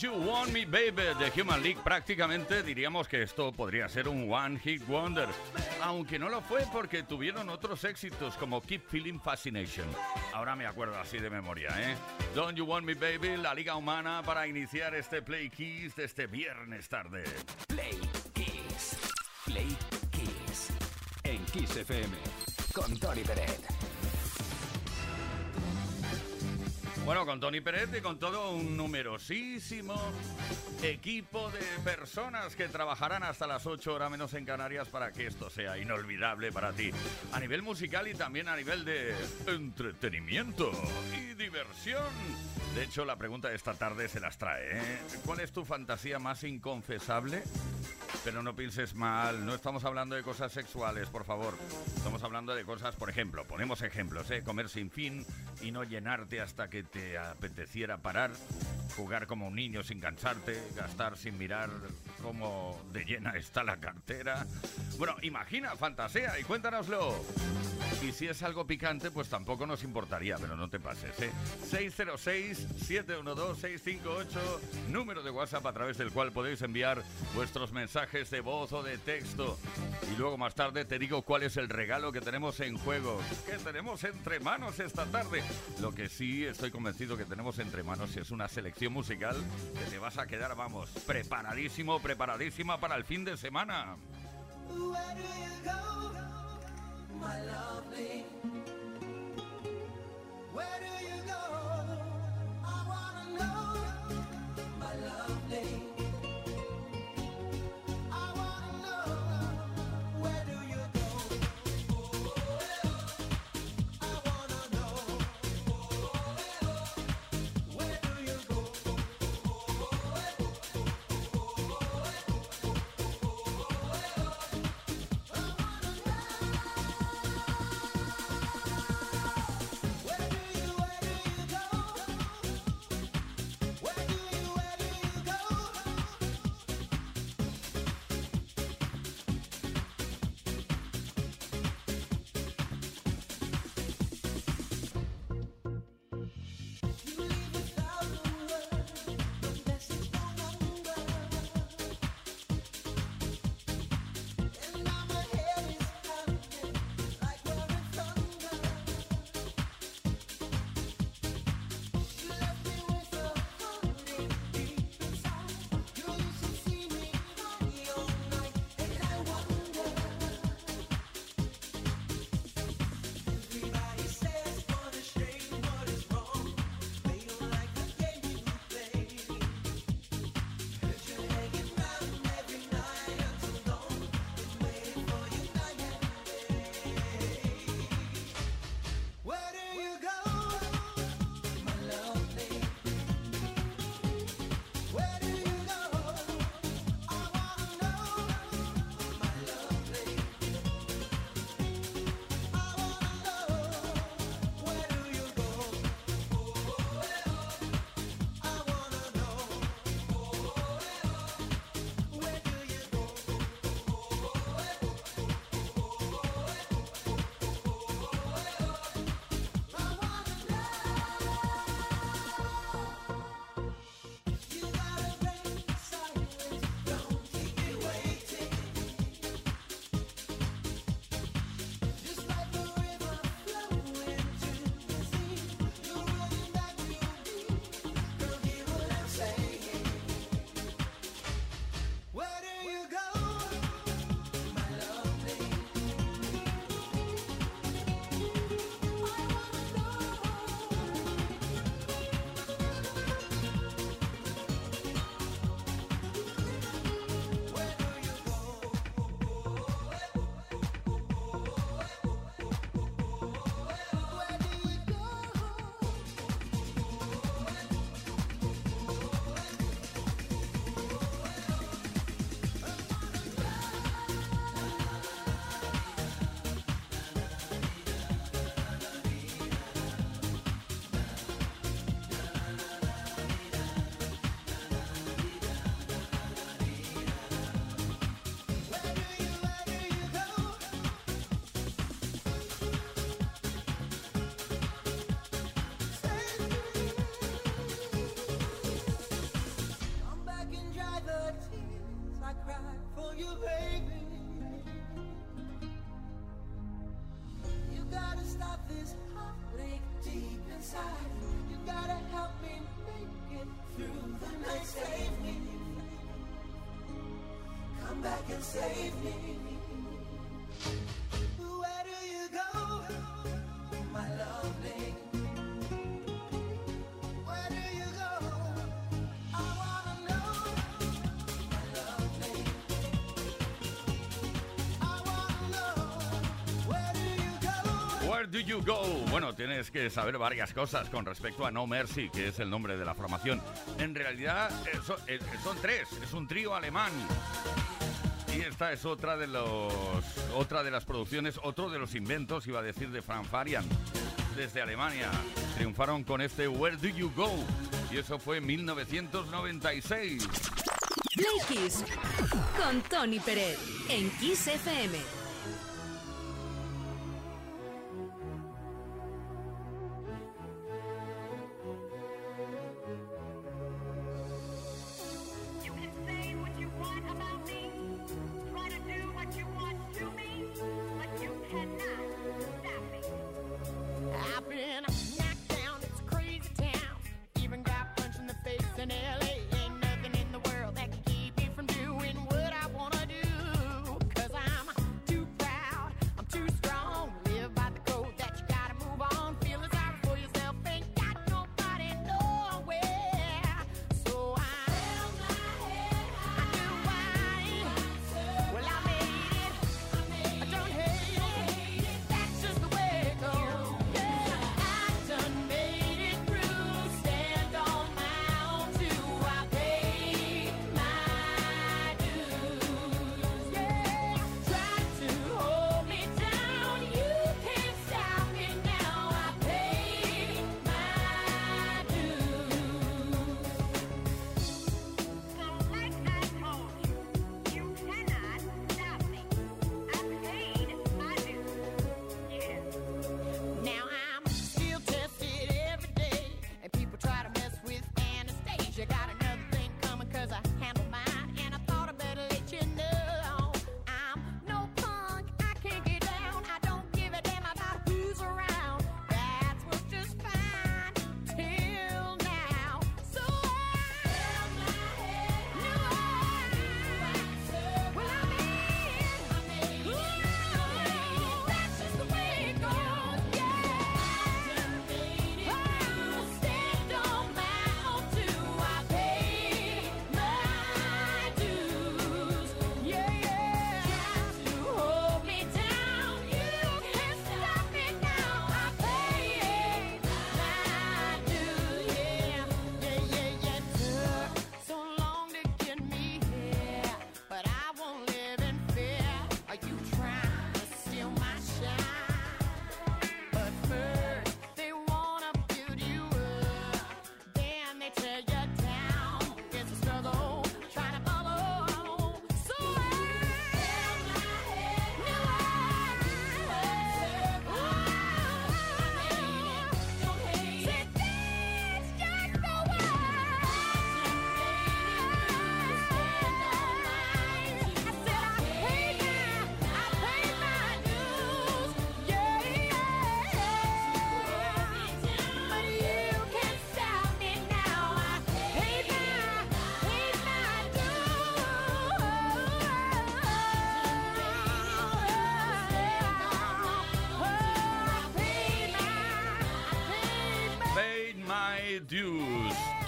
You Want Me Baby de Human League. Prácticamente diríamos que esto podría ser un One Hit Wonder. Aunque no lo fue porque tuvieron otros éxitos como Keep Feeling Fascination. Ahora me acuerdo así de memoria, ¿eh? Don't You Want Me Baby, la Liga Humana para iniciar este Play Kiss de este viernes tarde. Play Kiss. Play Kiss. En Kiss FM. Con Tony Peret. Bueno, con Tony Pérez y con todo un numerosísimo equipo de personas que trabajarán hasta las 8 horas menos en Canarias para que esto sea inolvidable para ti. A nivel musical y también a nivel de entretenimiento y diversión. De hecho, la pregunta de esta tarde se las trae. ¿eh? ¿Cuál es tu fantasía más inconfesable? Pero no pienses mal, no estamos hablando de cosas sexuales, por favor. Estamos hablando de cosas, por ejemplo, ponemos ejemplos, ¿eh? Comer sin fin y no llenarte hasta que te apeteciera parar. jugar como un niño sin cansarte, gastar sin mirar cómo de llena está la cartera. Bueno, imagina, fantasea y cuéntanoslo. Y si es algo picante, pues tampoco nos importaría, pero no te pases, ¿eh? 606-712-658, número de WhatsApp a través del cual podéis enviar vuestros mensajes de voz o de texto. Y luego más tarde te digo cuál es el regalo que tenemos en juego, que tenemos entre manos esta tarde. Lo que sí estoy convencido que tenemos entre manos es una selección musical que te vas a quedar, vamos, preparadísimo, preparadísima para el fin de semana. Inside. You gotta help me make it through the night. Save me. Come back and save me. Do you go? Bueno, tienes que saber varias cosas con respecto a No Mercy, que es el nombre de la formación. En realidad eh, eh, son tres, es un trío alemán. Y esta es otra de los otra de las producciones, otro de los inventos, iba a decir, de Fran Farian. desde Alemania. Triunfaron con este Where Do You Go? Y eso fue en 1996. Play con Tony Pérez en Kiss FM.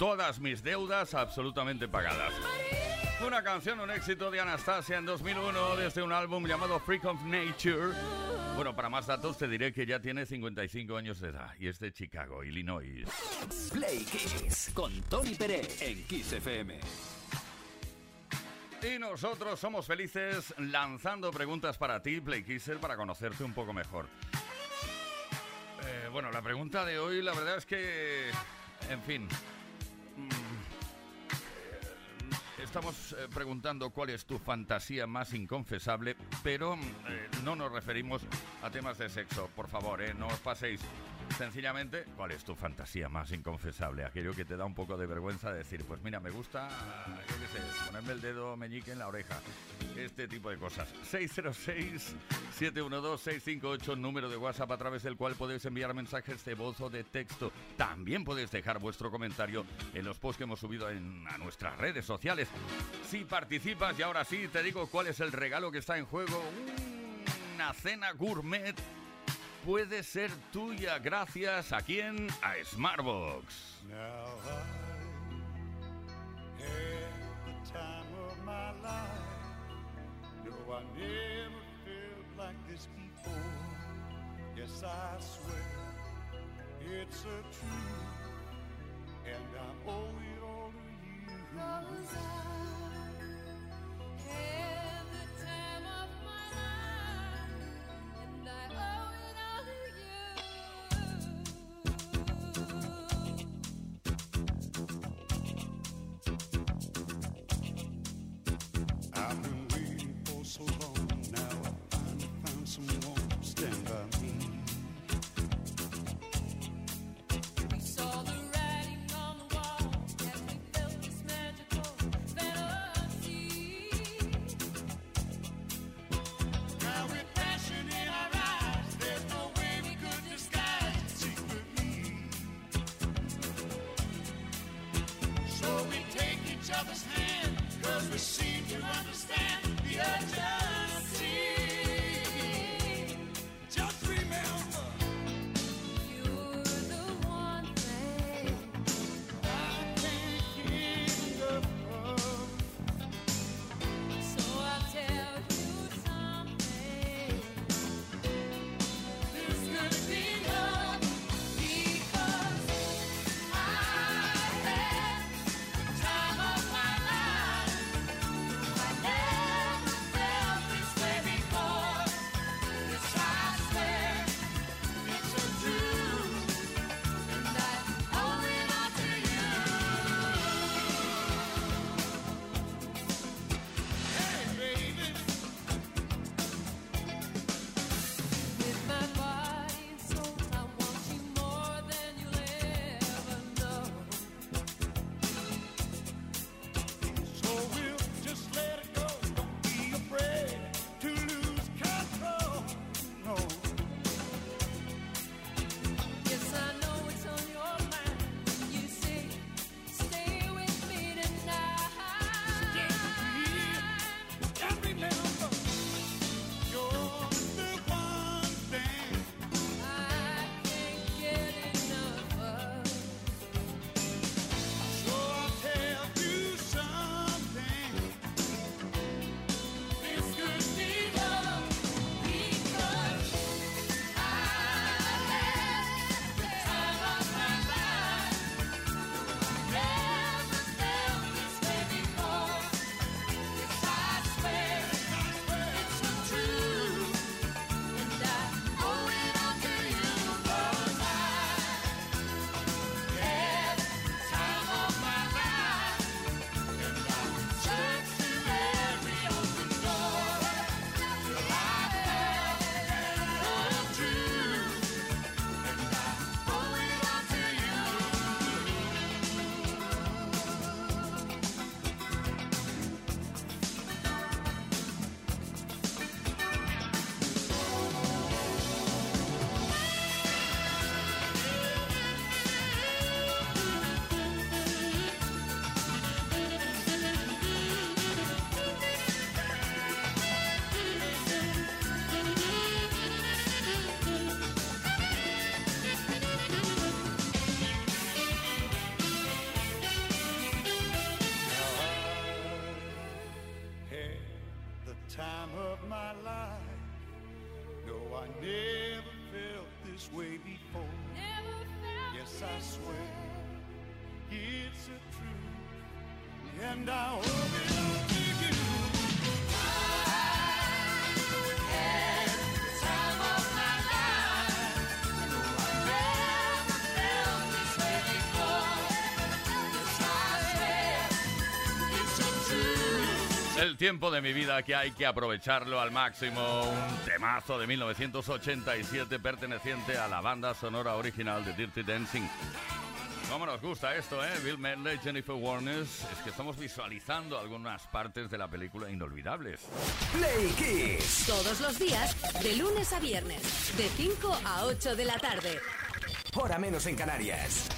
Todas mis deudas absolutamente pagadas. Una canción, un éxito de Anastasia en 2001 desde un álbum llamado Freak of Nature. Bueno, para más datos te diré que ya tiene 55 años de edad y es de Chicago, Illinois. Play Kiss con Tony Pérez en Kiss FM. Y nosotros somos felices lanzando preguntas para ti, Play Kisser, para conocerte un poco mejor. Eh, bueno, la pregunta de hoy, la verdad es que, en fin, estamos eh, preguntando cuál es tu fantasía más inconfesable, pero eh, no nos referimos a temas de sexo, por favor, eh, no os paséis. Sencillamente, ¿cuál es tu fantasía más inconfesable? Aquello que te da un poco de vergüenza decir, pues mira, me gusta, ponerme el dedo meñique en la oreja. Este tipo de cosas. 606-712-658, número de WhatsApp a través del cual podéis enviar mensajes de voz o de texto. También podéis dejar vuestro comentario en los posts que hemos subido en, a nuestras redes sociales. Si participas, y ahora sí, te digo cuál es el regalo que está en juego. Una cena gourmet puede ser tuya gracias a quién? A Smartbox. Now I had the time of my life. No, I never felt like this before. Yes, I swear it's a truth, and I owe it all to you. El tiempo de mi vida que hay que aprovecharlo al máximo. Un temazo de 1987 perteneciente a la banda sonora original de Dirty Dancing. ¿Cómo nos gusta esto, eh? Bill Medley, Jennifer Warnes. Es que estamos visualizando algunas partes de la película Inolvidables. Play Kiss. Todos los días, de lunes a viernes, de 5 a 8 de la tarde. Hora menos en Canarias.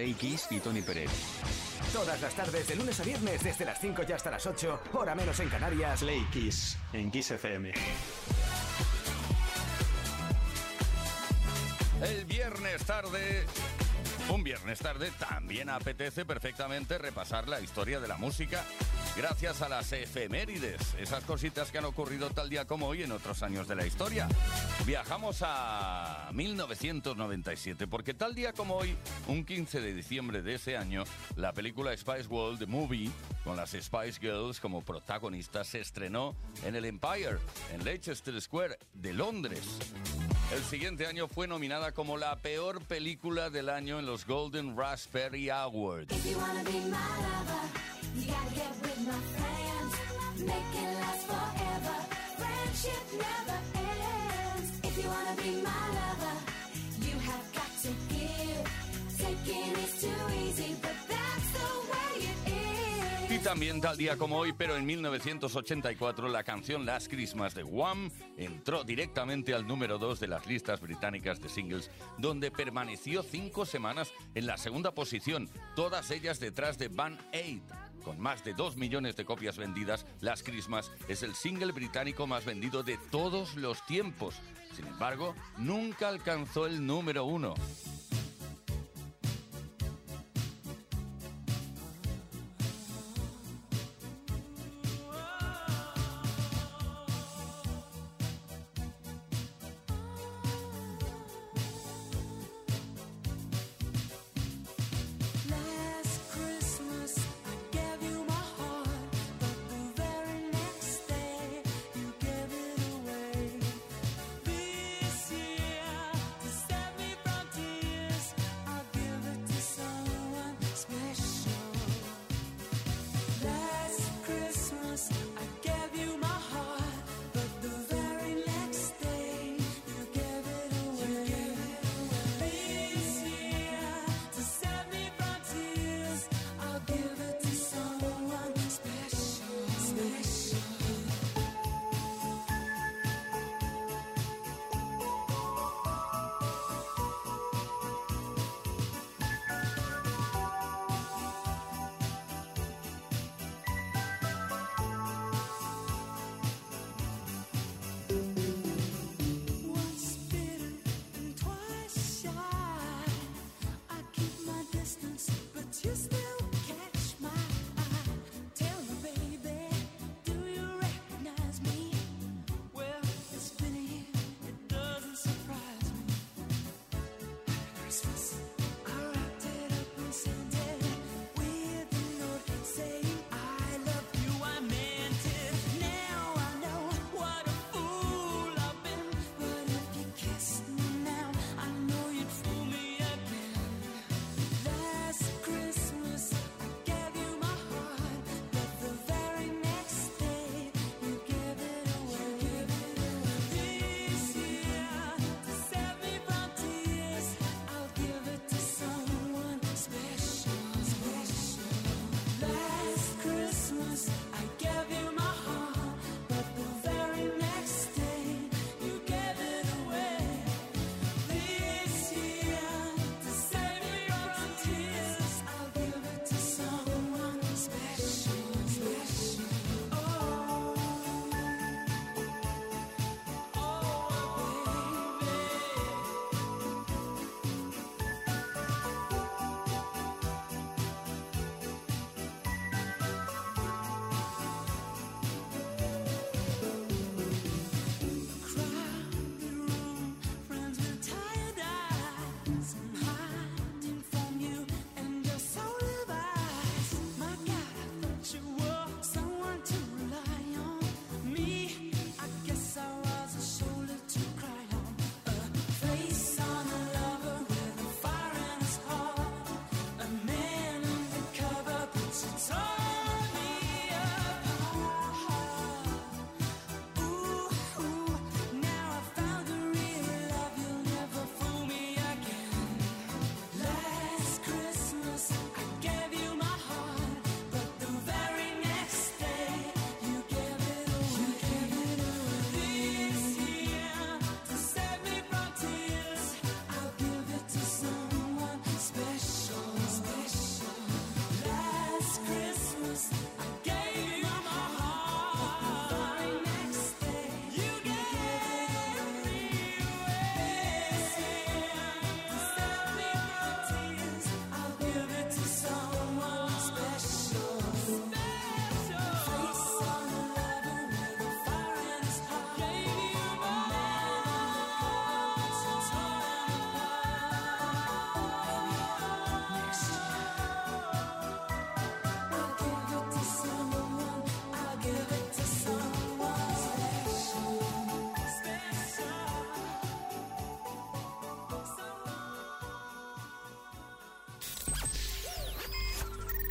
Play Kiss y Tony Pérez. Todas las tardes, de lunes a viernes, desde las 5 y hasta las 8, hora menos en Canarias. Play Kiss en Kiss FM. El viernes tarde, un viernes tarde, también apetece perfectamente repasar la historia de la música gracias a las efemérides, esas cositas que han ocurrido tal día como hoy en otros años de la historia. Viajamos a 1997, porque tal día como hoy, un 15 de diciembre de ese año, la película Spice World, The Movie, con las Spice Girls como protagonistas, se estrenó en el Empire, en Leicester Square de Londres. El siguiente año fue nominada como la peor película del año en los Golden Raspberry Awards. If you wanna be my lover, you have got to give. Taking is too easy, También tal día como hoy, pero en 1984, la canción Last Christmas de Wham entró directamente al número 2 de las listas británicas de singles, donde permaneció cinco semanas en la segunda posición, todas ellas detrás de Van Aid. Con más de 2 millones de copias vendidas, Last Christmas es el single británico más vendido de todos los tiempos. Sin embargo, nunca alcanzó el número 1.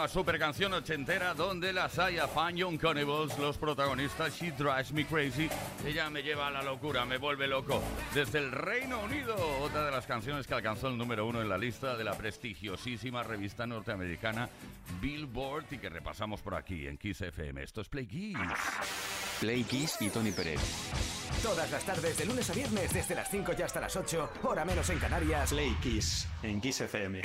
a Super Canción Ochentera, donde la Saya Fan John Conibals, los protagonistas She Drives Me Crazy, ella me lleva a la locura, me vuelve loco. Desde el Reino Unido, otra de las canciones que alcanzó el número uno en la lista de la prestigiosísima revista norteamericana Billboard y que repasamos por aquí en Kiss FM. Esto es Play Kiss. Play Kiss y Tony Pérez. Todas las tardes, de lunes a viernes, desde las 5 y hasta las 8, hora menos en Canarias. Play Kiss en Kiss FM.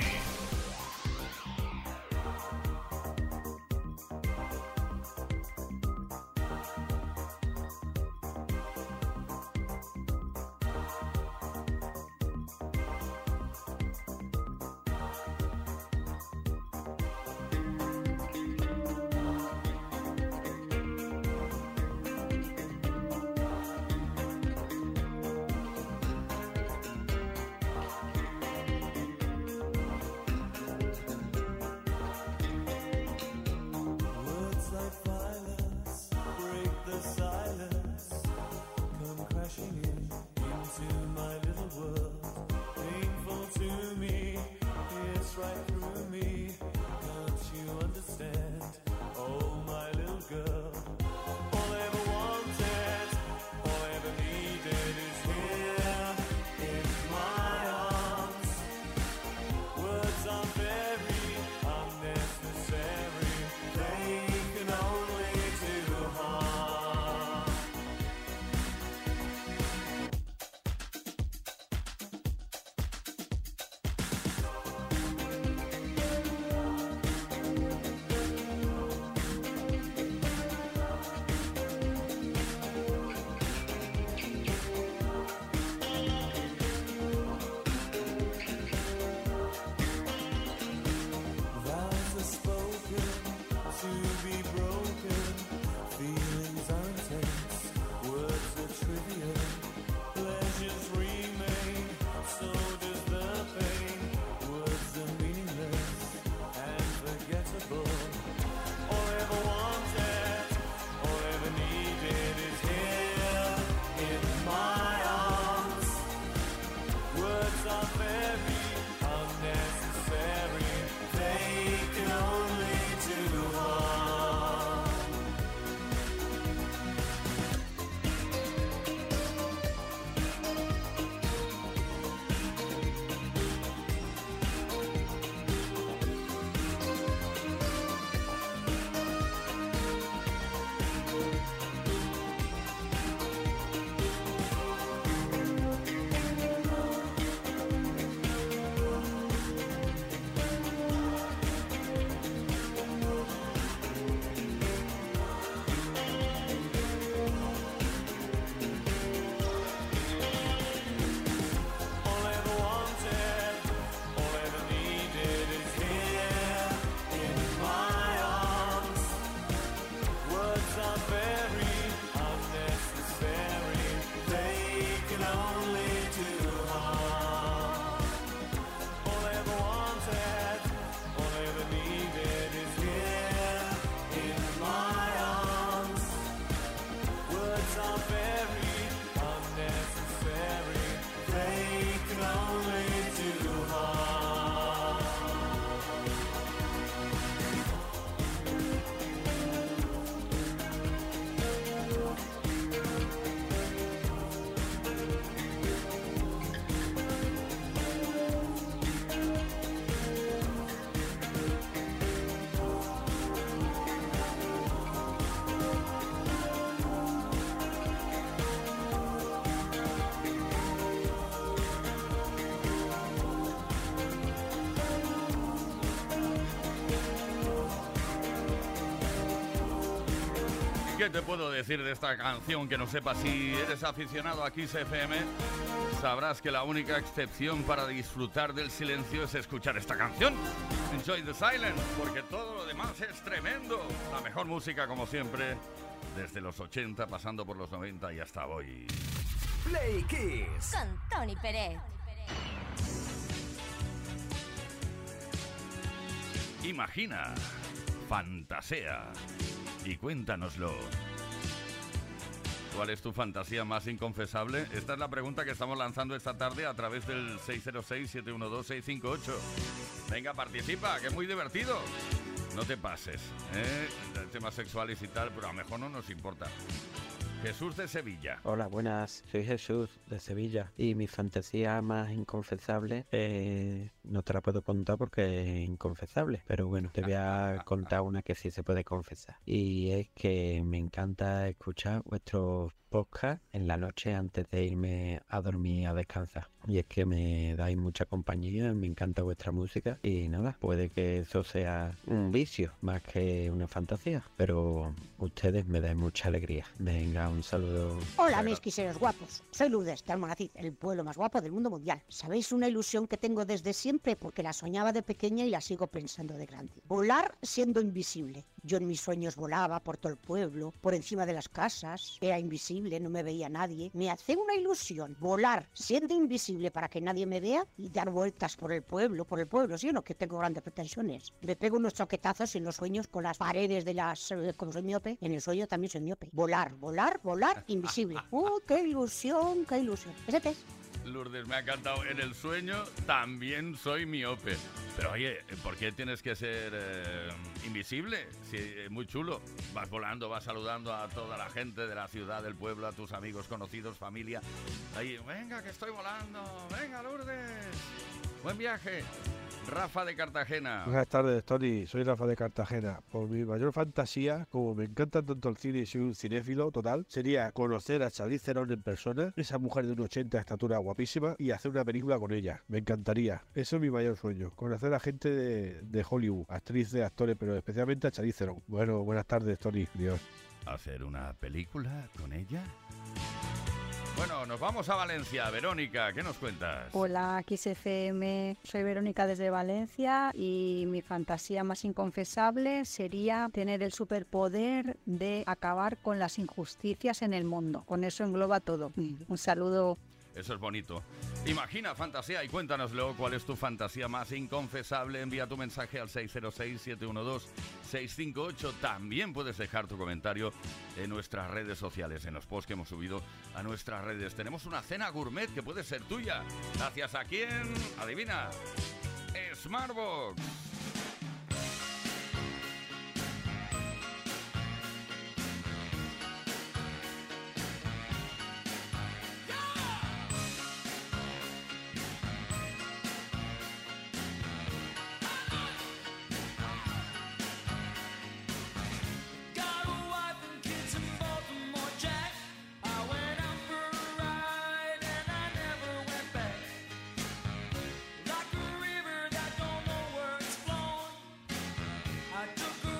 Forgettable. All I ever wanted, te puedo decir de esta canción que no sepas si eres aficionado a Kiss FM? Sabrás que la única excepción para disfrutar del silencio es escuchar esta canción. Enjoy the silence, porque todo lo demás es tremendo. La mejor música, como siempre, desde los 80, pasando por los 90 y hasta hoy. Play Kiss. Con Tony Pérez. Imagina, fantasea y cuéntanoslo. ¿Cuál es tu fantasía más inconfesable? Esta es la pregunta que estamos lanzando esta tarde a través del 606-712-658. Venga, participa, que es muy divertido. no te pases. ¿eh? Temas sexuales y tal, pero a lo mejor no nos importa. Jesús de Sevilla. Hola, buenas. Soy Jesús de Sevilla y mi fantasía más inconfesable eh, no te la puedo contar porque es inconfesable, pero bueno, te voy a contar una que sí se puede confesar y es que me encanta escuchar vuestros podcasts en la noche antes de irme a dormir a descansar. Y es que me dais mucha compañía, me encanta vuestra música y nada, puede que eso sea un vicio más que una fantasía, pero ustedes me dan mucha alegría. Venga, un saludo. Hola, mis quiseros guapos. Soy Lourdes de Almonacid, el pueblo más guapo del mundo mundial. ¿Sabéis una ilusión que tengo desde siempre? Porque la soñaba de pequeña y la sigo pensando de grande. Volar siendo invisible. Yo en mis sueños volaba por todo el pueblo, por encima de las casas. Era invisible, no me veía nadie. Me hace una ilusión volar siendo invisible para que nadie me vea y dar vueltas por el pueblo, por el pueblo. Sí, o no, que tengo grandes pretensiones. Me pego unos choquetazos en los sueños con las paredes de las... eh, Como soy miope, en el sueño también soy miope. Volar, volar, volar, invisible. ¡Uh, qué ilusión, qué ilusión! Ese es. Lourdes, me ha encantado. En el sueño también soy miope. Pero oye, ¿por qué tienes que ser eh, invisible? Sí, es muy chulo. Vas volando, vas saludando a toda la gente de la ciudad, del pueblo, a tus amigos, conocidos, familia. Ahí, venga, que estoy volando. Venga, Lourdes. Buen viaje. Rafa de Cartagena. Buenas tardes, Tony. Soy Rafa de Cartagena. Por mi mayor fantasía, como me encanta tanto el cine y soy un cinéfilo total, sería conocer a Charlize Theron en persona, esa mujer de un 80 de estatura guapísima, y hacer una película con ella. Me encantaría. Eso es mi mayor sueño. Conocer a gente de, de Hollywood, actrices, actores, pero especialmente a Charlize Theron. Bueno, buenas tardes, Tony. Dios. ¿Hacer una película con ella? Bueno, nos vamos a Valencia. Verónica, ¿qué nos cuentas? Hola, XFM. Soy Verónica desde Valencia y mi fantasía más inconfesable sería tener el superpoder de acabar con las injusticias en el mundo. Con eso engloba todo. Un saludo. Eso es bonito. Imagina fantasía y cuéntanoslo cuál es tu fantasía más inconfesable. Envía tu mensaje al 606-712-658. También puedes dejar tu comentario en nuestras redes sociales, en los posts que hemos subido a nuestras redes. Tenemos una cena gourmet que puede ser tuya. Gracias a quién? Adivina. Smartbox. I took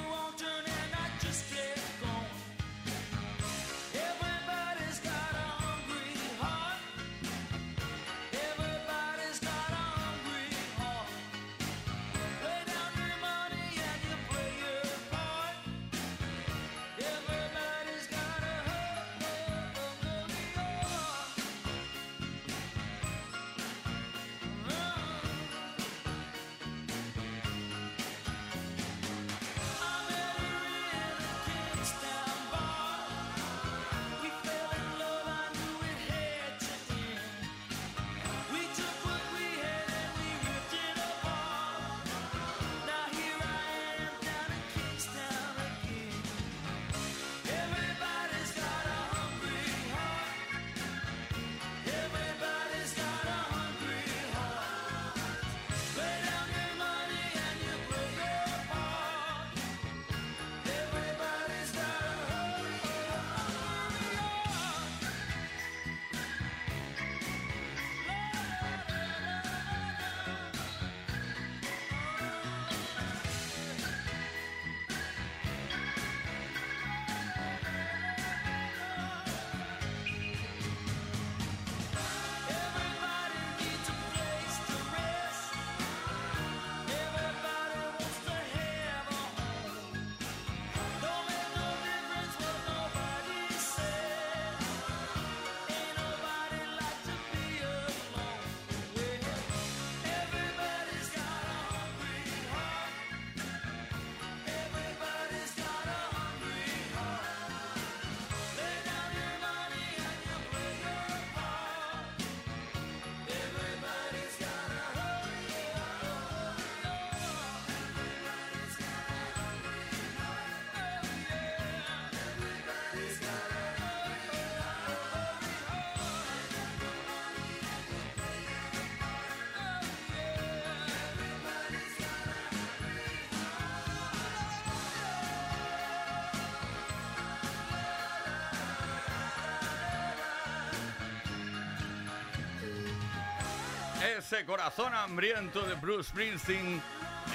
Ese corazón hambriento de Bruce Springsteen,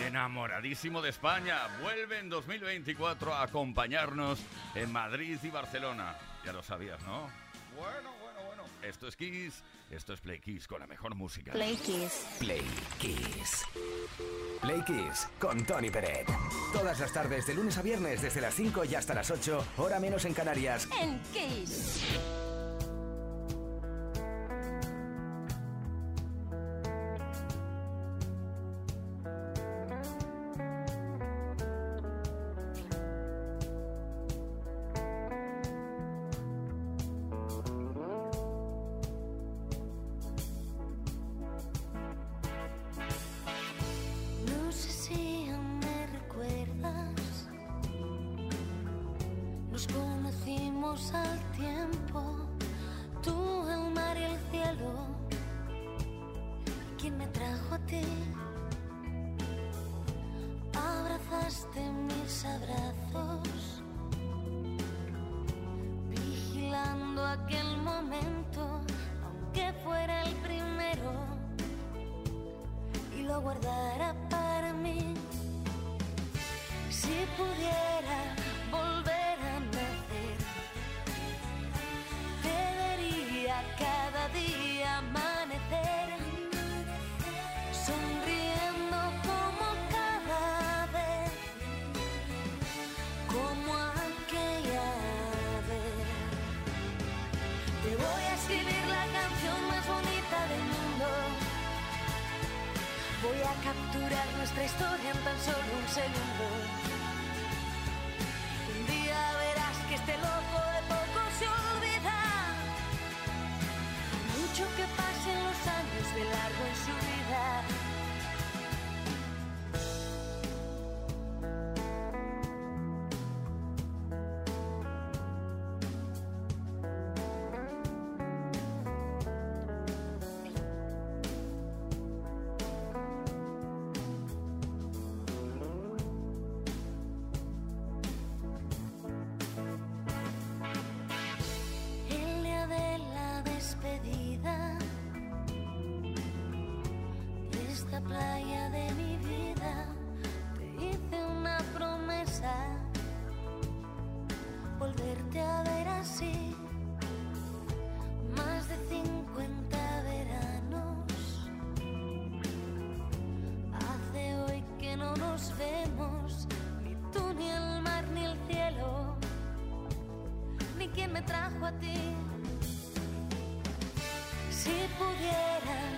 enamoradísimo de España, vuelve en 2024 a acompañarnos en Madrid y Barcelona. Ya lo sabías, ¿no? Bueno, bueno, bueno. Esto es Kiss, esto es Play Kiss con la mejor música. Play Kiss. Play Kiss. Play Kiss con Tony Peret. Todas las tardes de lunes a viernes desde las 5 y hasta las 8, hora menos en Canarias. En Kiss. Abrazos, vigilando aquel momento, aunque fuera el primero y lo guardara capturar nuestra historia en tan solo un segundo. Nos vemos, ni tú, ni el mar, ni el cielo ni quién me trajo a ti. Si pudiera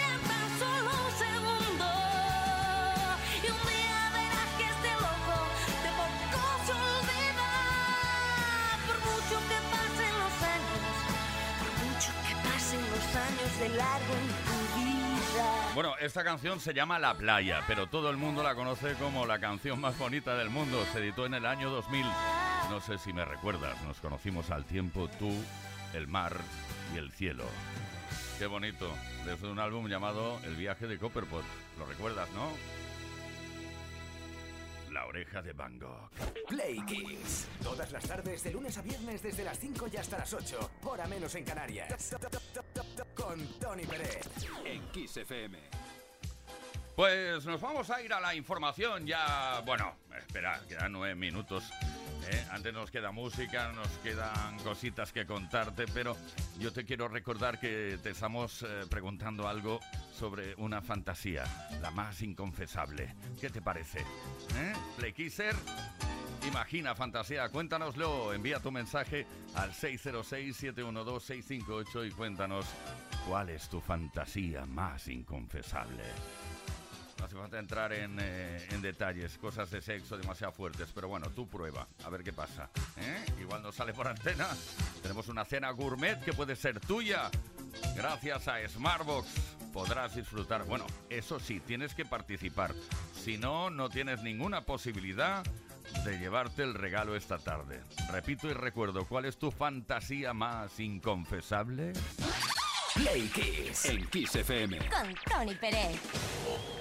años de largo en tu vida. Bueno, esta canción se llama La Playa, pero todo el mundo la conoce como la canción más bonita del mundo. Se editó en el año 2000. No sé si me recuerdas, nos conocimos al tiempo tú, el mar y el cielo. Qué bonito, desde un álbum llamado El viaje de Copperpot. ¿Lo recuerdas, no? La oreja de Van Gogh. Play Kiss. Todas las tardes de lunes a viernes desde las 5 y hasta las 8, hora menos en Canarias. Con Tony Peret. En Kiss FM. Pues nos vamos a ir a la información ya. Bueno, espera, quedan nueve minutos. ¿eh? Antes nos queda música, nos quedan cositas que contarte, pero yo te quiero recordar que te estamos eh, preguntando algo sobre una fantasía, la más inconfesable. ¿Qué te parece? ¿Eh? Imagina, fantasía, cuéntanoslo. Envía tu mensaje al 606-712-658 y cuéntanos cuál es tu fantasía más inconfesable. No hace falta entrar en, eh, en detalles, cosas de sexo demasiado fuertes, pero bueno, tú prueba, a ver qué pasa. ¿eh? Igual no sale por antena. Tenemos una cena gourmet que puede ser tuya. Gracias a Smartbox podrás disfrutar. Bueno, eso sí, tienes que participar. Si no, no tienes ninguna posibilidad de llevarte el regalo esta tarde. Repito y recuerdo, ¿cuál es tu fantasía más inconfesable? Play Kiss en Kiss FM. Con Tony Pérez.